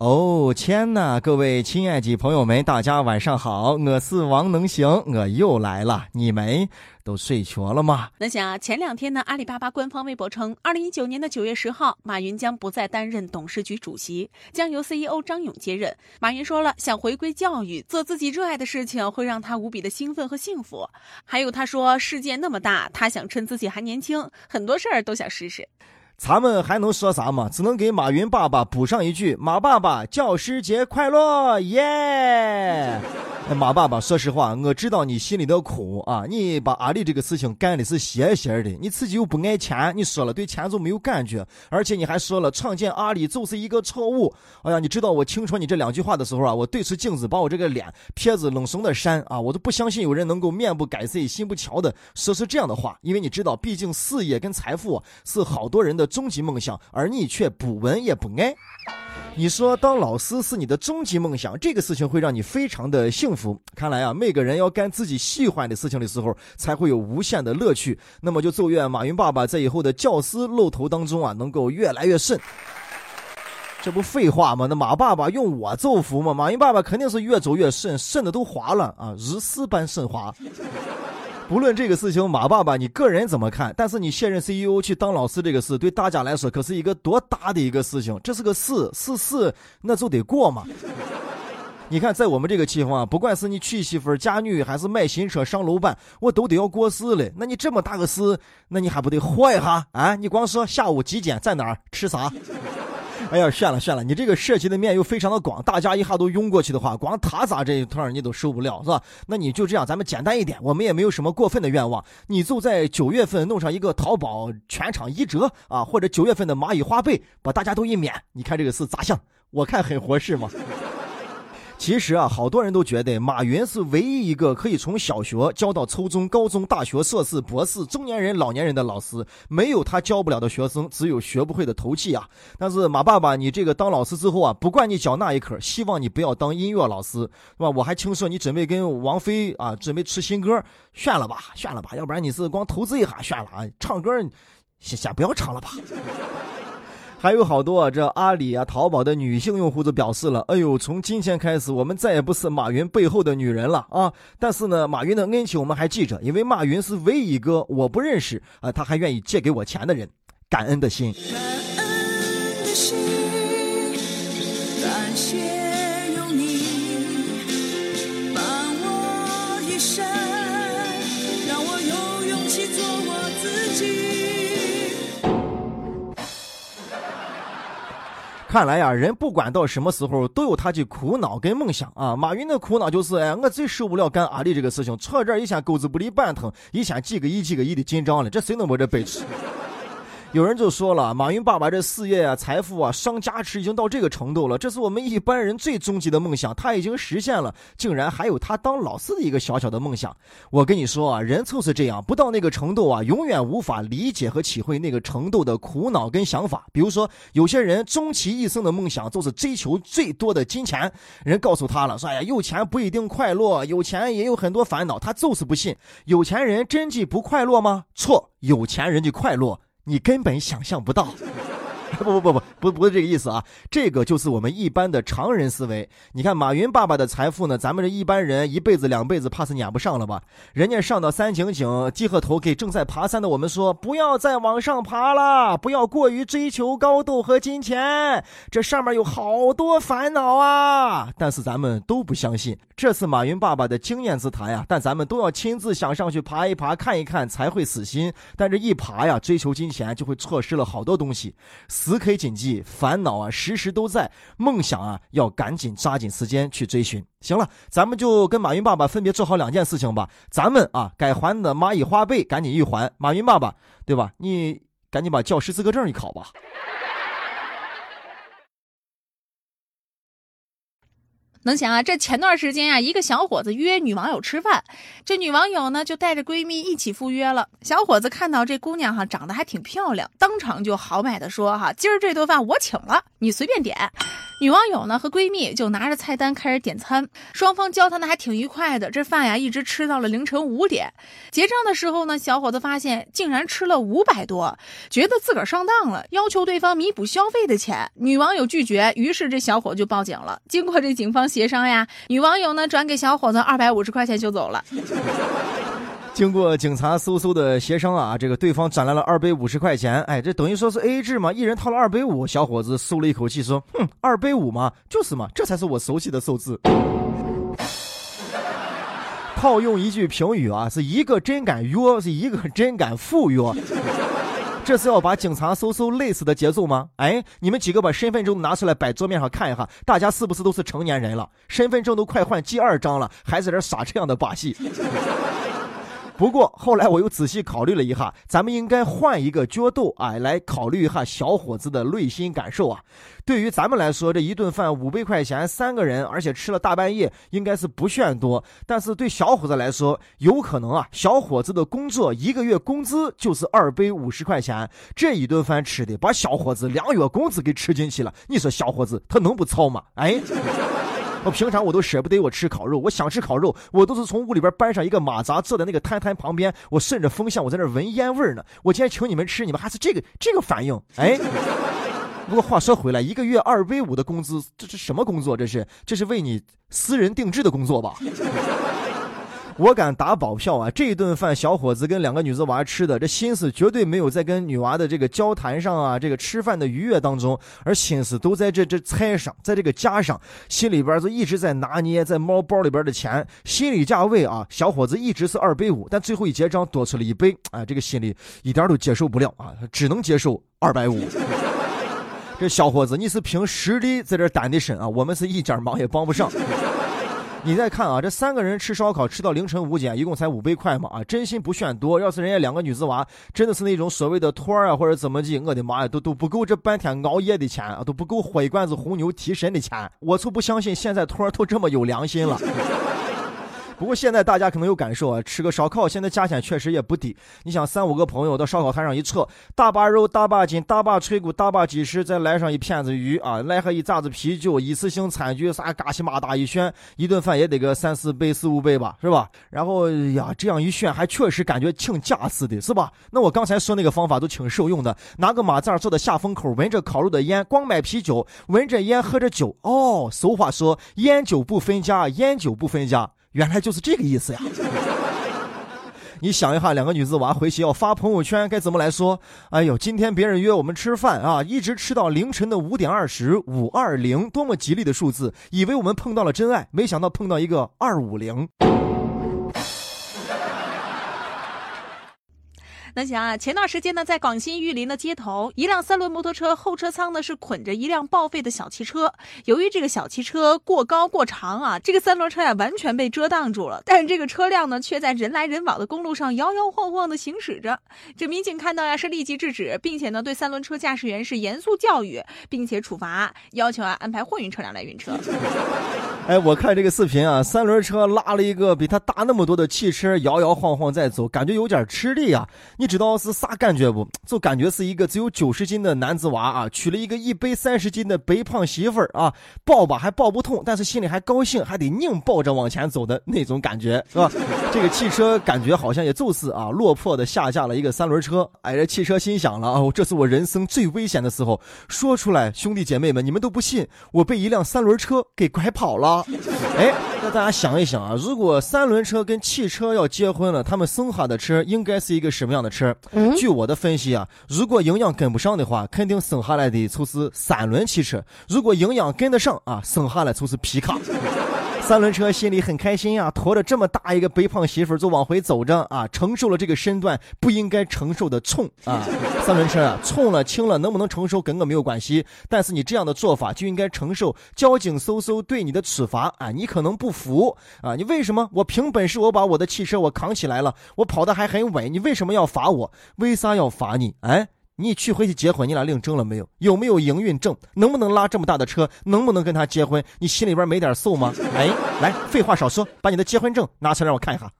哦天呐，各位亲爱的朋友们，大家晚上好，我是王能行，我又来了，你们都睡着了吗？那想前两天呢，阿里巴巴官方微博称，二零一九年的九月十号，马云将不再担任董事局主席，将由 CEO 张勇接任。马云说了，想回归教育，做自己热爱的事情，会让他无比的兴奋和幸福。还有他说，世界那么大，他想趁自己还年轻，很多事儿都想试试。咱们还能说啥吗？只能给马云爸爸补上一句：马爸爸教师节快乐，耶！马爸爸，说实话，我知道你心里的苦啊！你把阿里这个事情干的是邪邪的，你自己又不爱钱，你说了对钱就没有感觉，而且你还说了创建阿里就是一个错误。哎呀，你知道我听说你这两句话的时候啊，我对着镜子把我这个脸撇子冷怂的扇啊，我都不相信有人能够面不改色心不跳的说出这样的话，因为你知道，毕竟事业跟财富是好多人的终极梦想，而你却不闻也不爱。你说当老师是你的终极梦想，这个事情会让你非常的幸福。福看来啊，每个人要干自己喜欢的事情的时候，才会有无限的乐趣。那么就祝愿马云爸爸在以后的教师露头当中啊，能够越来越顺。这不废话吗？那马爸爸用我祝福吗？马云爸爸肯定是越走越顺，顺的都滑了啊，日丝般顺滑。不论这个事情，马爸爸你个人怎么看？但是你卸任 CEO 去当老师这个事，对大家来说可是一个多大的一个事情？这是个事，是事，那就得过嘛。你看，在我们这个地方啊，不管是你娶媳妇、嫁女，还是买新车、上楼板，我都得要过事了。那你这么大个事，那你还不得活一下啊？你光说下午几点在哪儿吃啥？哎呀，算了算了，你这个涉及的面又非常的广，大家一下都涌过去的话，光他咋这一趟你都受不了是吧？那你就这样，咱们简单一点，我们也没有什么过分的愿望，你就在九月份弄上一个淘宝全场一折啊，或者九月份的蚂蚁花呗，把大家都一免，你看这个事咋想？我看很合适嘛。其实啊，好多人都觉得马云是唯一一个可以从小学教到初中、高中、大学、硕士、博士、中年人、老年人的老师，没有他教不了的学生，只有学不会的头气啊。但是马爸爸，你这个当老师之后啊，不管你教哪一科，希望你不要当音乐老师，是吧？我还听说你准备跟王菲啊，准备出新歌，算了吧，算了吧，要不然你是光投资一下算了啊，唱歌先先不要唱了吧。还有好多啊这阿里啊、淘宝的女性用户都表示了：“哎呦，从今天开始，我们再也不是马云背后的女人了啊！但是呢，马云的恩情我们还记着，因为马云是唯一一个我不认识啊，他还愿意借给我钱的人，感恩的心感谢。”看来呀，人不管到什么时候都有他的苦恼跟梦想啊。马云的苦恼就是，哎，我最受不了干阿里这个事情，坐这儿一天钩子不离半腾，一天几个亿几个亿的进账了，这谁能把这背吃？有人就说了，马云爸爸这事业啊、财富啊、商加持已经到这个程度了，这是我们一般人最终极的梦想，他已经实现了，竟然还有他当老师的一个小小的梦想。我跟你说啊，人就是这样，不到那个程度啊，永远无法理解和体会那个程度的苦恼跟想法。比如说，有些人终其一生的梦想就是追求最多的金钱，人告诉他了，说哎呀，有钱不一定快乐，有钱也有很多烦恼，他就是不信。有钱人真的不快乐吗？错，有钱人的快乐。你根本想象不到。不不不不不不是这个意思啊，这个就是我们一般的常人思维。你看马云爸爸的财富呢，咱们这一般人一辈子两辈子怕是撵不上了吧？人家上到三井井，低和头给正在爬山的我们说，不要再往上爬了，不要过于追求高度和金钱，这上面有好多烦恼啊！但是咱们都不相信，这是马云爸爸的经验之谈呀。但咱们都要亲自想上去爬一爬，看一看才会死心。但这一爬呀，追求金钱就会错失了好多东西。时刻谨记，烦恼啊，时时都在；梦想啊，要赶紧抓紧时间去追寻。行了，咱们就跟马云爸爸分别做好两件事情吧。咱们啊，该还的蚂蚁花呗赶紧一还。马云爸爸，对吧？你赶紧把教师资格证一考吧。能想啊，这前段时间啊，一个小伙子约女网友吃饭，这女网友呢就带着闺蜜一起赴约了。小伙子看到这姑娘哈长得还挺漂亮，当场就豪迈的说哈，今儿这顿饭我请了，你随便点。女网友呢和闺蜜就拿着菜单开始点餐，双方交谈的还挺愉快的。这饭呀一直吃到了凌晨五点，结账的时候呢，小伙子发现竟然吃了五百多，觉得自个儿上当了，要求对方弥补消费的钱。女网友拒绝，于是这小伙就报警了。经过这警方协商呀，女网友呢转给小伙子二百五十块钱就走了。经过警察嗖嗖的协商啊，这个对方转来了二百五十块钱，哎，这等于说是 A A 制嘛，一人掏了二百五。小伙子松了一口气，说：“哼，二百五嘛，就是嘛，这才是我熟悉的数字。”套用一句评语啊，是一个真敢约，是一个真敢赴约。这是要把警察嗖嗖累死的节奏吗？哎，你们几个把身份证拿出来摆桌面上看一下，大家是不是都是成年人了？身份证都快换第二张了，还在这耍这样的把戏？不过后来我又仔细考虑了一下，咱们应该换一个角度啊，来考虑一下小伙子的内心感受啊。对于咱们来说，这一顿饭五百块钱，三个人，而且吃了大半夜，应该是不算多。但是对小伙子来说，有可能啊，小伙子的工作一个月工资就是二百五十块钱，这一顿饭吃的把小伙子两月工资给吃进去了。你说小伙子他能不操吗？哎。我平常我都舍不得我吃烤肉，我想吃烤肉，我都是从屋里边搬上一个马扎，坐在那个摊摊旁边，我顺着风向，我在那闻烟味呢。我今天请你们吃，你们还是这个这个反应，哎。不过话说回来，一个月二 v 五的工资，这是什么工作？这是这是为你私人定制的工作吧？我敢打保票啊！这一顿饭，小伙子跟两个女子娃吃的，这心思绝对没有在跟女娃的这个交谈上啊，这个吃饭的愉悦当中，而心思都在这这菜上，在这个价上，心里边就一直在拿捏，在猫包里边的钱，心理价位啊，小伙子一直是二百五，但最后一结账多出了一倍，啊，这个心里一点都接受不了啊，只能接受二百五。这小伙子，你是凭实力在这担的身啊，我们是一点忙也帮不上。你再看啊，这三个人吃烧烤吃到凌晨五点，一共才五百块嘛啊，真心不炫多。要是人家两个女子娃真的是那种所谓的托儿啊或者怎么地，我的妈呀，都都不够这半天熬夜的钱啊，都不够喝一罐子红牛提神的钱。我就不相信现在托儿都这么有良心了。不过现在大家可能有感受啊，吃个烧烤现在价钱确实也不低。你想三五个朋友到烧烤摊上一撤，大把肉、大把筋、大把脆骨、大把鸡翅，再来上一片子鱼啊，来上一扎子啤酒，一次性餐具啥嘎西马达一炫，一顿饭也得个三四倍、四五倍吧，是吧？然后呀，这样一炫还确实感觉挺假似的，是吧？那我刚才说那个方法都挺受用的，拿个马扎坐在下风口，闻着烤肉的烟，光买啤酒，闻着烟喝着酒。哦，俗话说烟酒不分家，烟酒不分家。原来就是这个意思呀！你想一下，两个女子娃回去要发朋友圈，该怎么来说？哎呦，今天别人约我们吃饭啊，一直吃到凌晨的五点二十五二零，多么吉利的数字！以为我们碰到了真爱，没想到碰到一个二五零。那想啊，前段时间呢，在广西玉林的街头，一辆三轮摩托车后车舱呢是捆着一辆报废的小汽车。由于这个小汽车过高过长啊，这个三轮车呀完全被遮挡住了。但是这个车辆呢却在人来人往的公路上摇摇晃晃的行驶着。这民警看到呀是立即制止，并且呢对三轮车驾驶员是严肃教育，并且处罚，要求啊安排货运车辆来运车。哎，我看这个视频啊，三轮车拉了一个比它大那么多的汽车，摇摇晃晃在走，感觉有点吃力啊。你知道是啥感觉不？就感觉是一个只有九十斤的男子娃啊，娶了一个一百三十斤的白胖媳妇儿啊，抱吧还抱不痛，但是心里还高兴，还得硬抱着往前走的那种感觉，是吧？这个汽车感觉好像也就是啊，落魄的下架了一个三轮车。哎，这汽车心想了啊，这是我人生最危险的时候，说出来，兄弟姐妹们，你们都不信，我被一辆三轮车给拐跑了。哎，大家想一想啊，如果三轮车跟汽车要结婚了，他们生下的车应该是一个什么样的车？据我的分析啊，如果营养跟不上的话，肯定生下来的就是三轮汽车；如果营养跟得上啊，生下来就是皮卡。三轮车心里很开心呀，驮着这么大一个肥胖媳妇就往回走着啊，承受了这个身段不应该承受的冲啊。三轮车啊，冲了轻了，能不能承受跟我没有关系，但是你这样的做法就应该承受交警嗖嗖对你的处罚啊。你可能不服啊，你为什么？我凭本事我把我的汽车我扛起来了，我跑得还很稳，你为什么要罚我？为啥要罚你？哎？你去回去结婚，你俩领证了没有？有没有营运证？能不能拉这么大的车？能不能跟他结婚？你心里边没点数吗？哎，来，废话少说，把你的结婚证拿出来让我看一下。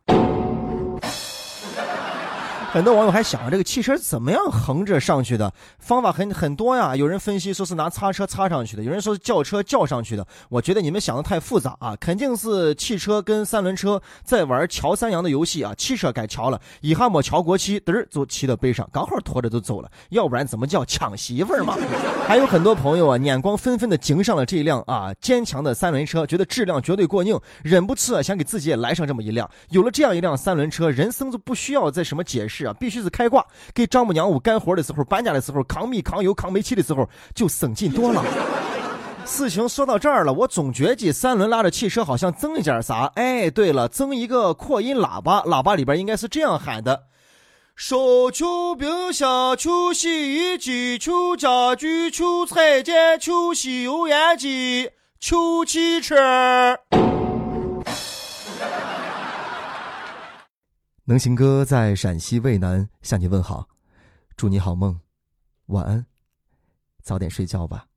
很多网友还想，这个汽车怎么样横着上去的？方法很很多呀。有人分析说是拿擦车擦上去的，有人说是轿车轿上去的。我觉得你们想的太复杂啊，肯定是汽车跟三轮车在玩乔三阳的游戏啊。汽车改乔了，一下没乔国旗，嘚儿就骑到背上，刚好拖着就走了。要不然怎么叫抢媳妇儿嘛？还有很多朋友啊，眼光纷纷的盯上了这一辆啊坚强的三轮车，觉得质量绝对过硬，忍不住啊想给自己也来上这么一辆。有了这样一辆三轮车，人生就不需要再什么解释。是啊，必须是开挂，给丈母娘屋干活的时候、搬家的时候、扛米、扛油、扛煤气的时候，就省劲多了。事情说到这儿了，我总觉得三轮拉着汽车好像增一点啥。哎，对了，增一个扩音喇叭，喇叭里边应该是这样喊的：说求冰箱，求洗衣机，求家具，求彩电，求吸油烟机，求汽车。能行哥在陕西渭南向你问好，祝你好梦，晚安，早点睡觉吧。